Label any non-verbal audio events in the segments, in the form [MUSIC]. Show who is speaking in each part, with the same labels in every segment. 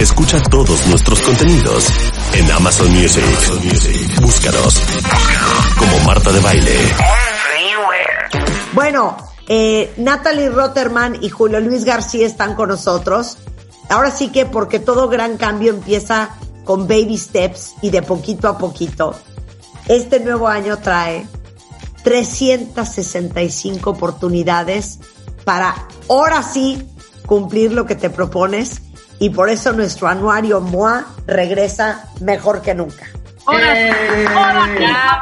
Speaker 1: Escucha todos nuestros contenidos en Amazon Music. Búscanos como Marta de Baile.
Speaker 2: Bueno, eh, Natalie Rotterman y Julio Luis García están con nosotros. Ahora sí que porque todo gran cambio empieza con baby steps y de poquito a poquito. Este nuevo año trae 365 oportunidades para ahora sí cumplir lo que te propones y por eso nuestro anuario MOA regresa mejor que nunca.
Speaker 3: ¡Ahora sí!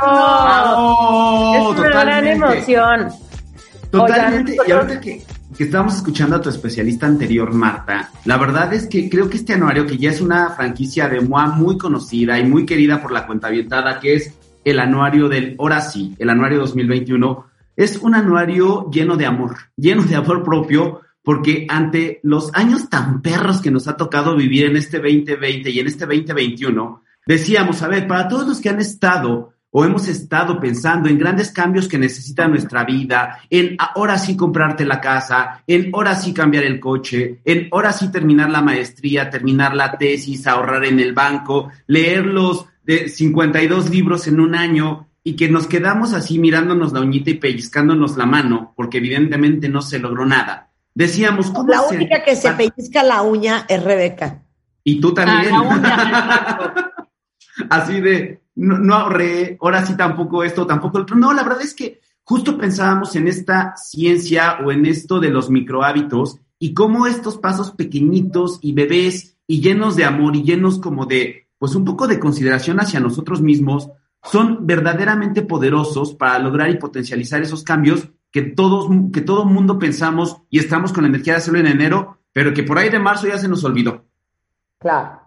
Speaker 4: ¡Bravo!
Speaker 3: Es una gran
Speaker 4: Totalmente.
Speaker 3: emoción.
Speaker 4: Totalmente.
Speaker 3: Oigan,
Speaker 4: y ahorita que, que estábamos escuchando a tu especialista anterior, Marta, la verdad es que creo que este anuario, que ya es una franquicia de MOA muy conocida y muy querida por la cuenta que es el anuario del Ahora sí, el anuario 2021, es un anuario lleno de amor, lleno de amor propio, porque ante los años tan perros que nos ha tocado vivir en este 2020 y en este 2021, decíamos, a ver, para todos los que han estado o hemos estado pensando en grandes cambios que necesita nuestra vida, en ahora sí comprarte la casa, en ahora sí cambiar el coche, en ahora sí terminar la maestría, terminar la tesis, ahorrar en el banco, leer los de 52 libros en un año y que nos quedamos así mirándonos la uñita y pellizcándonos la mano, porque evidentemente no se logró nada. Decíamos, ¿cómo
Speaker 2: La única que se pellizca la uña es Rebeca.
Speaker 4: Y tú también.
Speaker 3: Ah, la uña, [LAUGHS]
Speaker 4: Así de, no, no ahorré, ahora sí tampoco esto, tampoco el otro. No, la verdad es que justo pensábamos en esta ciencia o en esto de los microhábitos y cómo estos pasos pequeñitos y bebés y llenos de amor y llenos como de, pues un poco de consideración hacia nosotros mismos, son verdaderamente poderosos para lograr y potencializar esos cambios que todos, que todo mundo pensamos y estamos con la energía de hacerlo en enero, pero que por ahí de marzo ya se nos olvidó.
Speaker 2: Claro.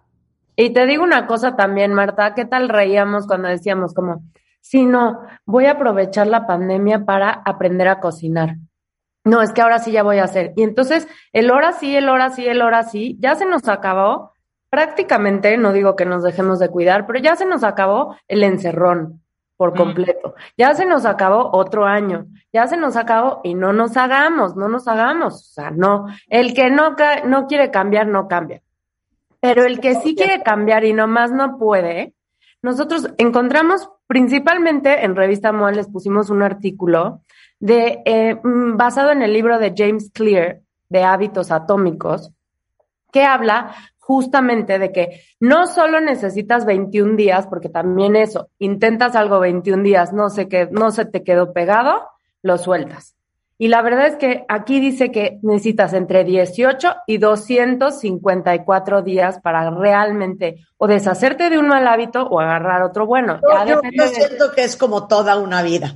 Speaker 3: Y te digo una cosa también, Marta, ¿qué tal reíamos cuando decíamos como, sí, no, voy a aprovechar la pandemia para aprender a cocinar? No, es que ahora sí ya voy a hacer. Y entonces, el hora sí, el hora sí, el hora sí, ya se nos acabó prácticamente, no digo que nos dejemos de cuidar, pero ya se nos acabó el encerrón por completo. Ya se nos acabó otro año. Ya se nos acabó y no nos hagamos, no nos hagamos. O sea, no, el que no, no quiere cambiar, no cambia. Pero el que sí quiere cambiar y nomás no puede, nosotros encontramos principalmente en Revista MOA les pusimos un artículo de, eh, mm, basado en el libro de James Clear de hábitos atómicos, que habla justamente de que no solo necesitas 21 días, porque también eso, intentas algo 21 días, no se, que, no se te quedó pegado, lo sueltas. Y la verdad es que aquí dice que necesitas entre 18 y 254 días para realmente o deshacerte de un mal hábito o agarrar otro bueno. Ya
Speaker 2: Yo,
Speaker 3: de-
Speaker 2: siento que es como toda una vida.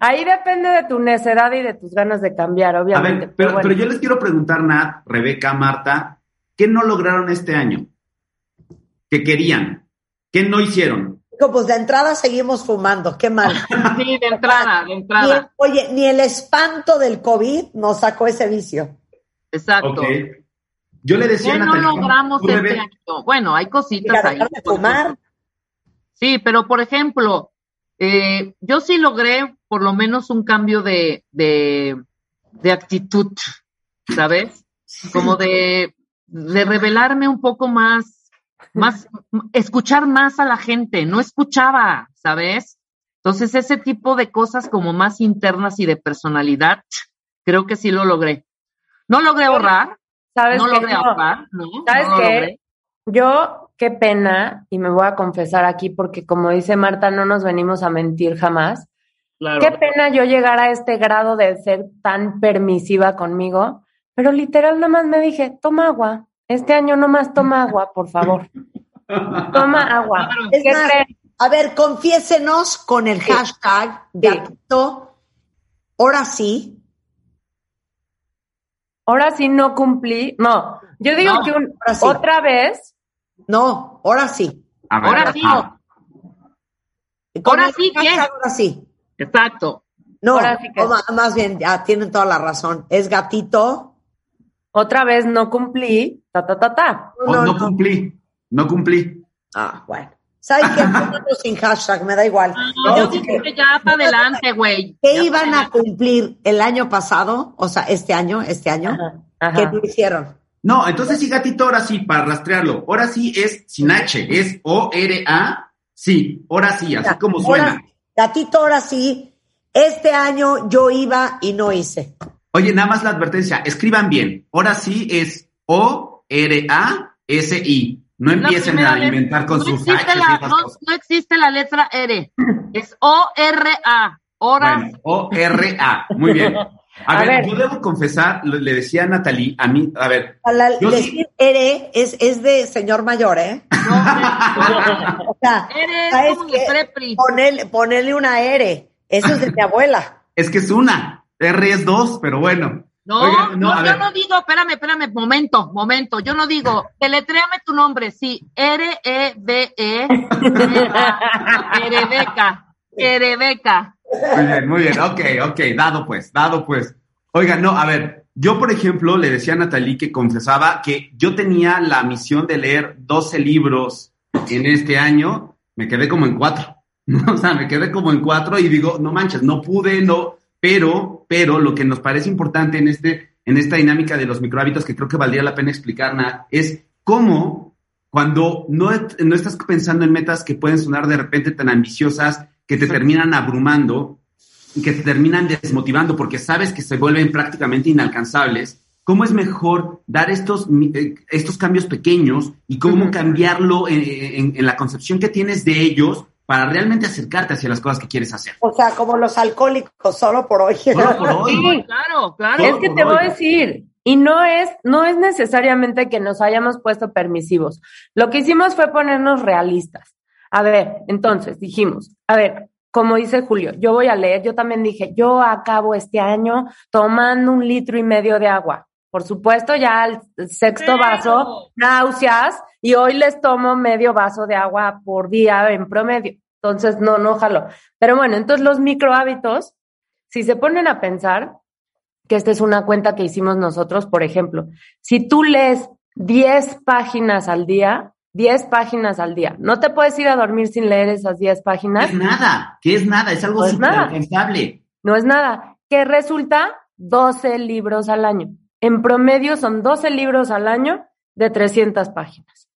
Speaker 3: Ahí depende de tu necedad y de tus ganas de cambiar,
Speaker 4: A
Speaker 3: obviamente.
Speaker 4: pero,
Speaker 3: bueno.
Speaker 4: pero yo les quiero preguntar, Nat, Rebeca, Marta, ¿qué no lograron este año? ¿Qué querían? ¿Qué no hicieron?
Speaker 2: Digo, Pues de entrada seguimos fumando, qué mal. [LAUGHS]
Speaker 5: Sí, de entrada, de
Speaker 2: Ni el-
Speaker 5: entrada.
Speaker 2: oye, ni el espanto del COVID nos sacó ese vicio.
Speaker 5: Exacto.
Speaker 4: Yo le decía
Speaker 5: ¿Qué
Speaker 4: a
Speaker 5: no
Speaker 4: Natalia,
Speaker 5: logramos este
Speaker 4: Rebe,
Speaker 5: año? Bueno, hay cositas
Speaker 2: Mira,
Speaker 5: ahí.
Speaker 2: de fumar.
Speaker 5: Sí, pero por ejemplo, eh, yo sí logré por lo menos un cambio de, de, de actitud, ¿sabes? Como de, de revelarme un poco más, más, [LAUGHS] escuchar más a la gente, no escuchaba, ¿sabes? Entonces ese tipo de cosas como más internas y de personalidad, creo que sí lo logré. No logré ahorrar,
Speaker 3: ¿Sabes
Speaker 5: no
Speaker 3: qué?
Speaker 5: logré
Speaker 3: No.
Speaker 5: ahorrar, ¿no?
Speaker 3: ¿Sabes
Speaker 5: no
Speaker 3: qué?
Speaker 5: logré.
Speaker 3: Yo, qué pena, y me voy a confesar aquí porque como dice Marta, no nos venimos a mentir jamás.
Speaker 5: Claro.
Speaker 3: Qué pena yo llegar a este grado de ser tan permisiva conmigo, pero literal nomás me dije, toma agua. Este año nomás toma agua, por favor. Toma agua.
Speaker 2: Es
Speaker 3: ¿Qué
Speaker 2: más,
Speaker 3: creen?
Speaker 2: A ver, confiésenos con el hashtag gatito, ahora sí,
Speaker 3: ahora sí no cumplí. No, yo digo
Speaker 5: No,
Speaker 3: que un-
Speaker 2: sí.
Speaker 3: otra vez,
Speaker 2: No, ahora sí.
Speaker 4: Ver,
Speaker 5: Ahora sí.
Speaker 2: Con
Speaker 5: Ahora sí, ¿qué?
Speaker 2: hashtag Ahora sí.
Speaker 5: Exacto.
Speaker 2: No,
Speaker 3: Ahora sí que-
Speaker 2: o ma- más bien, ya tienen toda la razón. Es gatito.
Speaker 3: Otra vez no cumplí, ta, ta, ta, ta.
Speaker 4: oh, no, cumplí, no cumplí.
Speaker 2: Ah, bueno. ¿Sabes qué? [LAUGHS] Sin hashtag, me da igual.
Speaker 5: No, yo digo
Speaker 2: que-
Speaker 5: ya para adelante, güey.
Speaker 2: ¿Qué
Speaker 5: Ya
Speaker 2: iban a cumplir el año pasado? O sea, este año, este año,
Speaker 3: Ajá,
Speaker 2: que no hicieron.
Speaker 4: No, entonces sí, gatito, ahora sí, para rastrearlo. Ahora sí es sin H, es O-R-A, sí, ahora sí, así como suena.
Speaker 2: Ahora- gatito, ahora sí. Este año yo iba y no hice.
Speaker 4: Oye, nada más la advertencia, escriban bien. Ahora sí es O-R-A-S-I. No empiecen a inventar con
Speaker 5: no
Speaker 4: sus
Speaker 5: existe
Speaker 4: H
Speaker 5: la, no,
Speaker 4: cosas.
Speaker 5: no existe la letra R. Es O-R-A. Hora.
Speaker 4: Bueno, O-R-A. Muy bien. [LAUGHS] A,
Speaker 3: A
Speaker 4: ver,
Speaker 3: ver.
Speaker 4: yo debo confesar, le, decía a Natalie, a mí, a ver,
Speaker 2: A la-
Speaker 4: Yo sí.
Speaker 2: decir ere es, es de señor mayor, ¿eh? [LAUGHS] O sea,
Speaker 5: Eres
Speaker 2: ¿sabes
Speaker 5: como prepri.
Speaker 2: Ponerle, ponerle una ere. Eso es de mi abuela. [LAUGHS]
Speaker 4: es que es una, R es dos, pero bueno.
Speaker 5: No, no, yo
Speaker 4: ver.
Speaker 5: no digo, espérame, espérame, momento, momento. Yo no digo, deletréame tu nombre, sí, E R-E-B-E, Erebeca, Erebeca.
Speaker 4: Muy bien, muy bien, ok, ok, dado pues, dado pues. Oiga, no, a ver, yo por ejemplo le decía a Natalie que confesaba que yo tenía la misión de leer 12 libros en este año, me quedé como en cuatro, [LAUGHS] o sea, me quedé como en cuatro y digo, no manches, no pude, no, pero, pero lo que nos parece importante en este, en esta dinámica de los microhábitos que creo que valdría la pena explicar, Nat, es cómo cuando no, no estás pensando en metas que pueden sonar de repente tan ambiciosas que te terminan abrumando y que te terminan desmotivando porque sabes que se vuelven prácticamente inalcanzables, ¿cómo es mejor dar estos, eh, estos cambios pequeños y cómo cambiarlo en, en- en la concepción que tienes de ellos para realmente acercarte hacia las cosas que quieres hacer?
Speaker 2: O sea, como los alcohólicos, solo por hoy.
Speaker 4: Solo por [LAUGHS] hoy.
Speaker 5: Sí, claro, claro.
Speaker 3: Es que te voy a decir, y no es, no es necesariamente que nos hayamos puesto permisivos. Lo que hicimos fue ponernos realistas. A ver, entonces dijimos, a ver, como dice Julio, yo voy a leer, yo también dije, yo acabo este año tomando un litro y medio de agua. Por supuesto, ya al sexto
Speaker 5: Pero-
Speaker 3: vaso, náuseas, y hoy les tomo medio vaso de agua por día en promedio. Entonces, no, no jalo. Pero bueno, entonces los micro hábitos, si se ponen a pensar, que esta es una cuenta que hicimos nosotros, por ejemplo, si tú lees 10 páginas al día, 10 páginas al día, no te puedes ir a dormir sin leer esas 10
Speaker 4: ¿Qué
Speaker 3: páginas,
Speaker 4: es nada? ¿Qué es nada? Es algo súper
Speaker 3: nada.
Speaker 4: alcanzable.
Speaker 3: no es nada, que resulta 12 libros al año. En promedio son 12 libros al año de 300 páginas.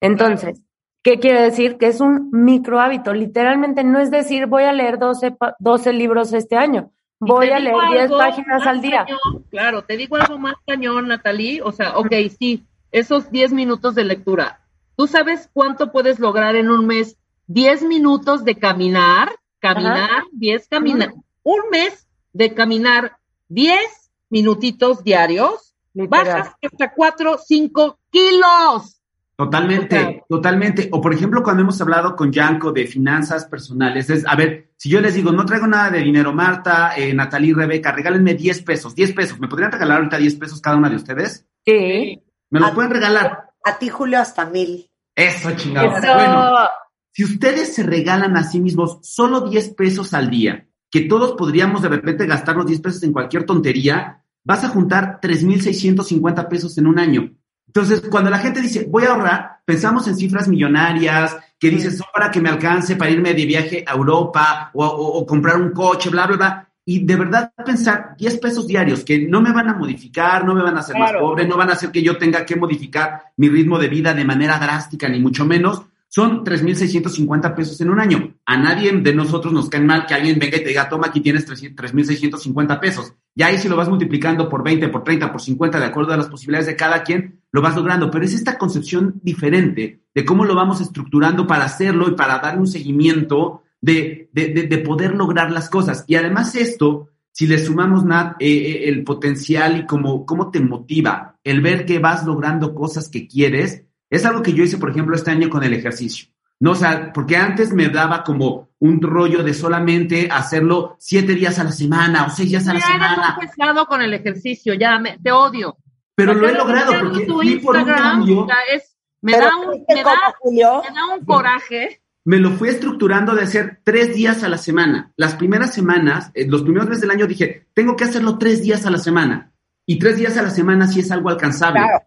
Speaker 3: Entonces, ¿qué quiere decir? Que es un micro hábito. Literalmente no es decir voy a leer 12, pa- 12 libros este año. Voy a leer 10
Speaker 5: algo
Speaker 3: páginas al día.
Speaker 5: cañón, claro, te digo algo más cañón, Natalie. O sea, ok, sí, esos 10 minutos de lectura. ¿Tú sabes cuánto puedes lograr en un mes? 10 minutos de caminar, caminar, 10 caminar. Un mes de caminar 10 minutitos diarios,
Speaker 3: Literal.
Speaker 5: bajas hasta 4, 5 kilos.
Speaker 4: Totalmente, totalmente. O por ejemplo, cuando hemos hablado con Yanko de finanzas personales, es, a ver, si yo les digo, no traigo nada de dinero, Marta, eh, Natalie, Rebeca, regálenme 10 pesos, 10 pesos. ¿Me podrían regalar ahorita 10 pesos cada una de ustedes?
Speaker 3: Sí.
Speaker 4: ¿Me los pueden regalar?
Speaker 2: A ti, Julio, hasta mil.
Speaker 4: Eso, chingados.
Speaker 3: Eso.
Speaker 4: Bueno, si ustedes se regalan a sí mismos solo 10 pesos al día, que todos podríamos de repente gastar los 10 pesos en cualquier tontería, vas a juntar 3.650 pesos en un año. Entonces, cuando la gente dice, voy a ahorrar, pensamos en cifras millonarias, que dices, son para que me alcance para irme de viaje a Europa o, o- o comprar un coche, bla, bla, bla. Y de verdad pensar 10 pesos diarios que no me van a modificar, no me van a hacer más pobre, no van a hacer que yo tenga que modificar mi ritmo de vida de manera drástica, ni mucho menos, son 3.650 pesos en un año. A nadie de nosotros nos cae mal que alguien venga y te diga, toma, aquí tienes 3.650 pesos. Ya ahí si lo vas multiplicando por 20, por 30, por 50, de acuerdo a las posibilidades de cada quien, lo vas logrando. Pero es esta concepción diferente de cómo lo vamos estructurando para hacerlo y para darle un seguimiento de, de, de- de poder lograr las cosas. Y además esto, si le sumamos, Nat, eh, eh, el potencial y cómo, cómo te motiva, el ver que vas logrando cosas que quieres, es algo que yo hice, por ejemplo, este año con el ejercicio. No, o sea, porque antes me daba como un rollo de solamente hacerlo siete días a la semana o seis días a la
Speaker 5: Ya
Speaker 4: semana.
Speaker 5: eres muy pesado con el ejercicio, ya me, te odio.
Speaker 4: Pero lo he
Speaker 5: Hacerlo
Speaker 4: logrado porque
Speaker 5: tu
Speaker 4: fui por un cambio.
Speaker 5: o sea, es, me, da un, me da un coraje.
Speaker 4: me lo fui estructurando de hacer tres días a la semana. Las primeras semanas, eh, los primeros meses del año dije, tengo que hacerlo tres días a la semana. Y tres días a la semana sí es algo alcanzable.
Speaker 2: Claro,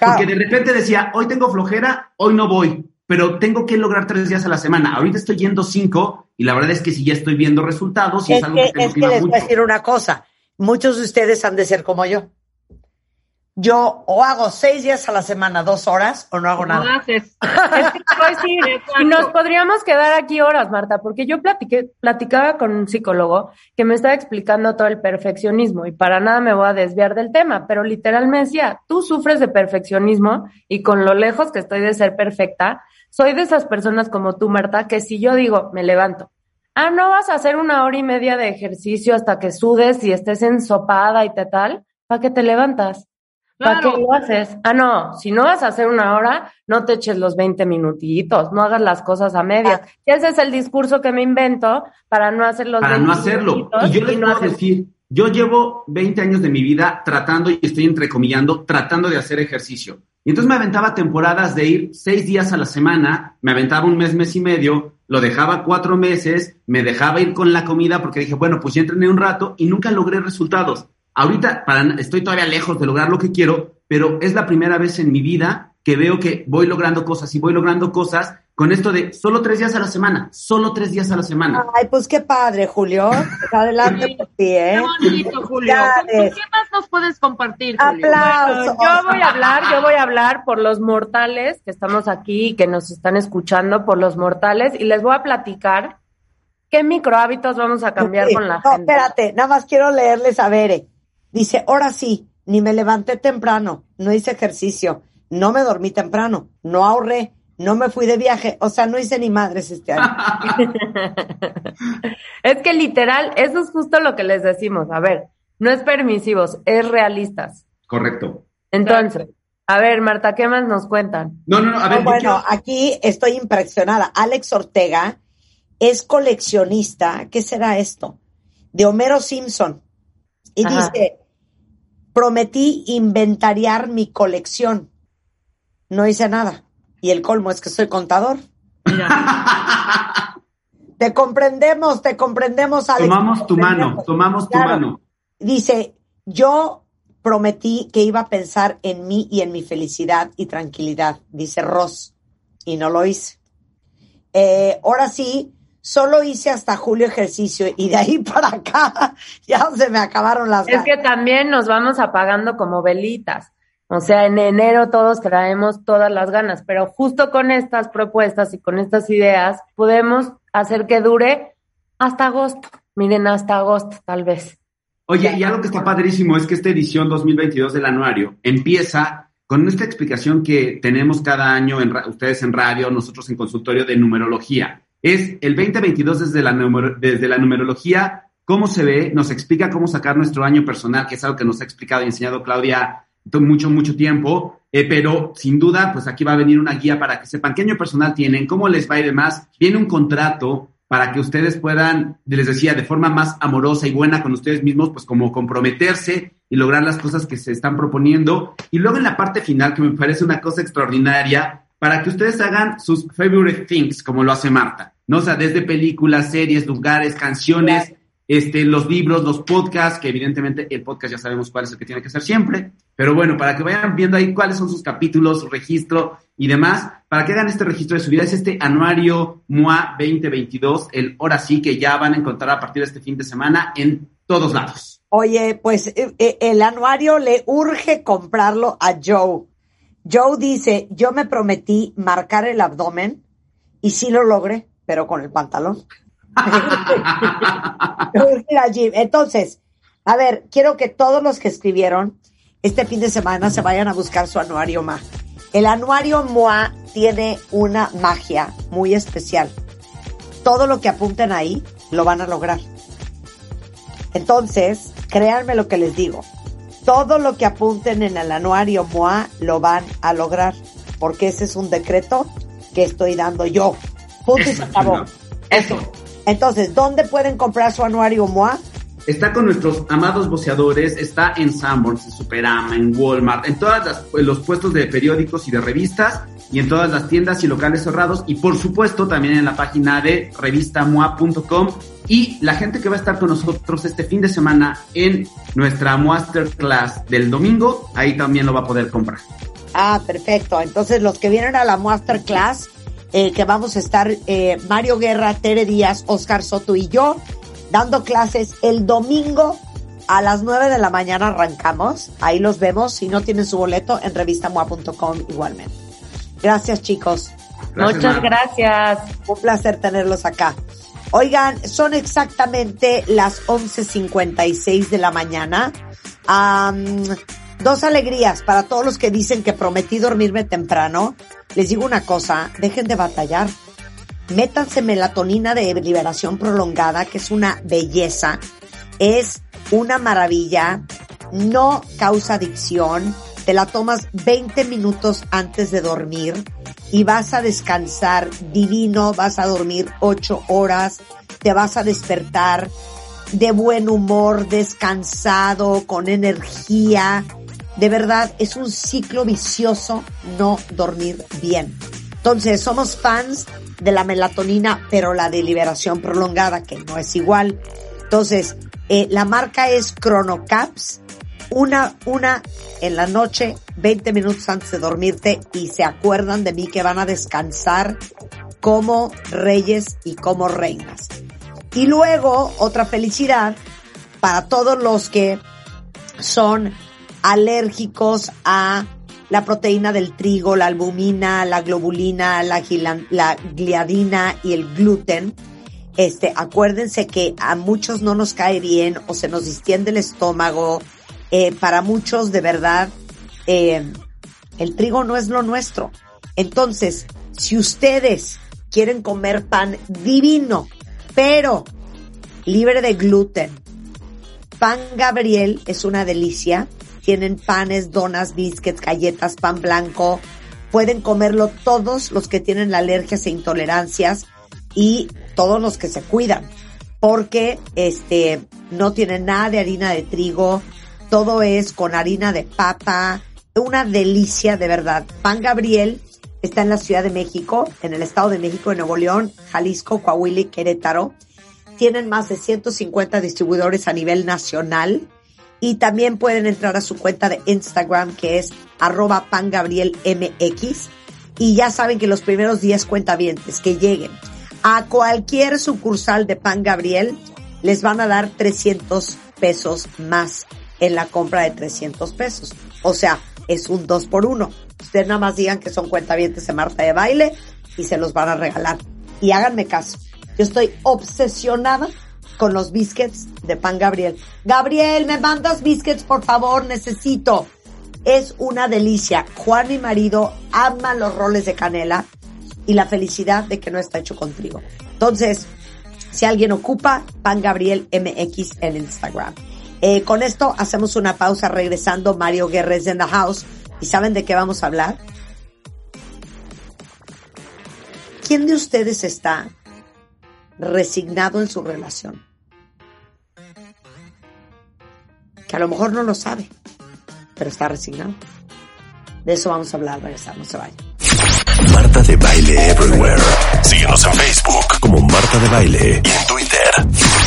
Speaker 2: claro.
Speaker 4: Porque de repente decía, hoy tengo flojera, hoy no voy, pero tengo que lograr tres días a la semana. Ahorita estoy yendo cinco y la verdad es que sí ya estoy viendo resultados y es,
Speaker 2: Es
Speaker 4: algo
Speaker 2: que,
Speaker 4: que,
Speaker 2: es que les voy a
Speaker 4: mucho.
Speaker 2: decir una cosa. Muchos de ustedes han de ser como yo. Yo o hago seis días a la semana, dos horas, o no hago
Speaker 5: No
Speaker 2: nada.
Speaker 5: haces. [LAUGHS]
Speaker 3: Es que decir, y nos podríamos quedar aquí horas, Marta, porque yo platiqué, platicaba con un psicólogo que me estaba explicando todo el perfeccionismo y para nada me voy a desviar del tema, pero literal me decía, tú sufres de perfeccionismo y con lo lejos que estoy de ser perfecta, soy de esas personas como tú, Marta, que si yo digo, me levanto, ah, no vas a hacer una hora y media de ejercicio hasta que sudes y estés ensopada y te tal, ¿para qué te levantas? ¿Para
Speaker 5: Claro.
Speaker 3: qué lo haces? Ah, no, si no vas a hacer una hora, no te eches los 20 minutitos, no hagas las cosas a medias. Y ese es el discurso que me invento para no hacer los
Speaker 4: para
Speaker 3: 20
Speaker 4: no hacerlo.
Speaker 3: minutitos
Speaker 4: Y yo les
Speaker 3: no
Speaker 4: puedo
Speaker 3: hacer-
Speaker 4: decir, yo llevo 20 años de mi vida tratando, y estoy entrecomillando, tratando de hacer ejercicio. Y entonces me aventaba temporadas de ir seis días a la semana, me aventaba un mes, mes y medio, lo dejaba cuatro meses, me dejaba ir con la comida porque dije, bueno, pues ya entrené un rato y nunca logré resultados. Ahorita para, estoy todavía lejos de lograr lo que quiero, pero es la primera vez en mi vida que veo que voy logrando cosas y voy logrando cosas con esto de solo tres días a la semana, solo tres días a la semana.
Speaker 2: Ay, pues qué padre, Julio. Adelante por ti, ¿eh?
Speaker 5: Qué bonito, Julio. ¿Con-
Speaker 2: Felicidades.
Speaker 5: ¿Qué más nos puedes compartir, Julio?
Speaker 2: Aplausos.
Speaker 3: Yo voy a hablar, yo voy a hablar por los mortales que estamos aquí y que nos están escuchando, por los mortales, y les voy a platicar qué microhábitos vamos a cambiar
Speaker 2: Sí.
Speaker 3: con la
Speaker 2: no,
Speaker 3: gente.
Speaker 2: espérate, nada más quiero leerles a Bere. Dice, ahora sí, ni me levanté temprano, no hice ejercicio, no me dormí temprano, no ahorré, no me fui de viaje, o sea, no hice ni madres este año. [LAUGHS]
Speaker 3: Es que literal, eso es justo lo que les decimos. A ver, no es permisivos, es realistas.
Speaker 4: Correcto.
Speaker 3: Entonces, a ver, Marta, ¿qué más nos cuentan?
Speaker 4: No, no, no, a ver,
Speaker 2: No,
Speaker 4: yo
Speaker 2: bueno,
Speaker 4: quiero-
Speaker 2: aquí estoy impresionada. Alex Ortega es coleccionista, ¿qué será esto? De Homero Simpson. Y
Speaker 3: Ajá.
Speaker 2: dice, prometí inventariar mi colección. No hice nada. Y el colmo es que soy contador. [LAUGHS] Te comprendemos, te comprendemos, Alex.
Speaker 4: tomamos tu mano, tomamos tu
Speaker 2: Claro.
Speaker 4: mano.
Speaker 2: Dice, yo prometí que iba a pensar en mí y en mi felicidad y tranquilidad, dice Ross, y no lo hice. Eh, ahora sí, solo hice hasta julio ejercicio y de ahí [LAUGHS] para acá ya se me acabaron las
Speaker 3: Es
Speaker 2: ganas.
Speaker 3: que también nos vamos apagando como velitas. O sea, en enero todos traemos todas las ganas, pero justo con estas propuestas y con estas ideas podemos hacer que dure hasta agosto. Miren, hasta agosto, tal vez.
Speaker 4: Oye, y algo que está padrísimo es que esta edición 2022 del anuario empieza con esta explicación que tenemos cada año, en ustedes en radio, nosotros en consultorio de numerología. Es el 2022 desde la, desde la numerología, cómo se ve, nos explica cómo sacar nuestro año personal, que es algo que nos ha explicado y enseñado Claudia mucho, mucho tiempo, eh, pero sin duda, pues aquí va a venir una guía para que sepan qué año personal tienen, cómo les va y demás. Viene un contrato para que ustedes puedan, les decía, de forma más amorosa y buena con ustedes mismos, pues como comprometerse y lograr las cosas que se están proponiendo. Y luego en la parte final, que me parece una cosa extraordinaria, para que ustedes hagan sus favorite things, como lo hace Marta, ¿no? Sea, desde películas, series, lugares, canciones, este, los libros, los podcasts, que evidentemente el podcast ya sabemos cuál es el que tiene que ser siempre, pero bueno, para que vayan viendo ahí cuáles son sus capítulos, su registro y demás, para que hagan este registro de su vida, es este anuario MOA 2022, el ahora sí que ya van a encontrar a partir de este fin de semana en todos lados.
Speaker 2: Oye, pues eh, eh, el anuario le urge comprarlo a Joe. Joe dice, yo me prometí marcar el abdomen y sí lo logré, pero con el pantalón. [LAUGHS] Entonces, a ver, quiero que todos los que escribieron este fin de semana se vayan a buscar su anuario MA. El anuario MOA tiene una magia muy especial. Todo lo que apunten ahí lo van a lograr. Entonces, créanme lo que les digo. Todo lo que apunten en el anuario MOA lo van a lograr, porque ese es un decreto que estoy dando yo. Punto y
Speaker 4: Eso,
Speaker 2: se acabó.
Speaker 4: Eso.
Speaker 2: Entonces, ¿dónde pueden comprar su anuario MOA?
Speaker 4: Está con nuestros amados boceadores, está en Sanborns, en Superama, en Walmart, en todos los puestos de periódicos y de revistas y en todas las tiendas y locales cerrados y por supuesto también en la página de revistamoa.com y la gente que va a estar con nosotros este fin de semana en nuestra Masterclass del domingo, ahí también lo va a poder comprar.
Speaker 2: Ah, perfecto. Entonces, los que vienen a la Masterclass, eh, que vamos a estar eh, Mario Guerra, Tere Díaz, Oscar Soto y yo, dando clases el domingo a las 9 de la mañana arrancamos. Ahí los vemos. Si no tienen su boleto, en revistamoa.com igualmente. Gracias, chicos.
Speaker 4: Gracias,
Speaker 3: Muchas gracias.
Speaker 2: Un placer tenerlos acá. Oigan, son exactamente las 11.56 de la mañana. Am, dos alegrías para todos los que dicen que prometí dormirme temprano. Les digo una cosa, dejen de batallar. Métanse melatonina de liberación prolongada, que es una belleza. Es una maravilla. No causa adicción. Te la tomas 20 minutos antes de dormir y vas a descansar divino, vas a dormir 8 horas, te vas a despertar de buen humor, descansado, con energía. De verdad, es un ciclo vicioso no dormir bien. Entonces, somos fans de la melatonina, pero la de liberación prolongada, que no es igual. Entonces, eh, la marca es Chronocaps. Una, una en la noche, 20 minutos antes de dormirte y se acuerdan de mí que van a descansar como reyes y como reinas. Y luego, otra felicidad para todos los que son alérgicos a la proteína del trigo, la albumina, la globulina, la, la gliadina y el gluten. Este, acuérdense que a muchos no nos cae bien o se nos distiende el estómago. Eh, para muchos, de verdad, eh, el trigo no es lo nuestro. Entonces, si ustedes quieren comer pan divino, pero libre de gluten, pan Gabriel es una delicia. Tienen panes, donas, biscuits, galletas, pan blanco. Pueden comerlo todos los que tienen alergias e intolerancias y todos los que se cuidan. Porque este no tiene nada de harina de trigo. Todo es con harina de papa. Una delicia de verdad. Pan Gabriel está en la Ciudad de México, en el Estado de México, en Nuevo León, Jalisco, Coahuila y Querétaro. Tienen más de 150 distribuidores a nivel nacional y también pueden entrar a su cuenta de Instagram que es arroba pangabrielmx y ya saben que los primeros 10 cuentavientes que lleguen a cualquier sucursal de Pan Gabriel les van a dar 300 pesos más en la compra de 300 pesos. O sea, es un 2 por 1. Ustedes nada más digan que son cuentavientes de Marta de Baile y se los van a regalar. Y háganme caso. Yo estoy obsesionada con los biscuits de pan Gabriel. Gabriel, me mandas biscuits, por favor, necesito. Es una delicia. Juan, mi marido, ama los roles de canela y la felicidad de que no está hecho con trigo. Entonces, si alguien ocupa, pan Gabriel MX en Instagram. Eh, con esto hacemos una pausa regresando. Mario Guerres en the house. ¿Y saben de qué vamos a hablar? ¿Quién de ustedes está resignado en su relación? Que a lo mejor no lo sabe, pero está resignado. De eso vamos a hablar, regresar, no se vayan.
Speaker 1: Marta de Baile Everywhere. Síguenos en Facebook como Marta de Baile y en Twitter,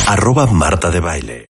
Speaker 1: arroba Marta.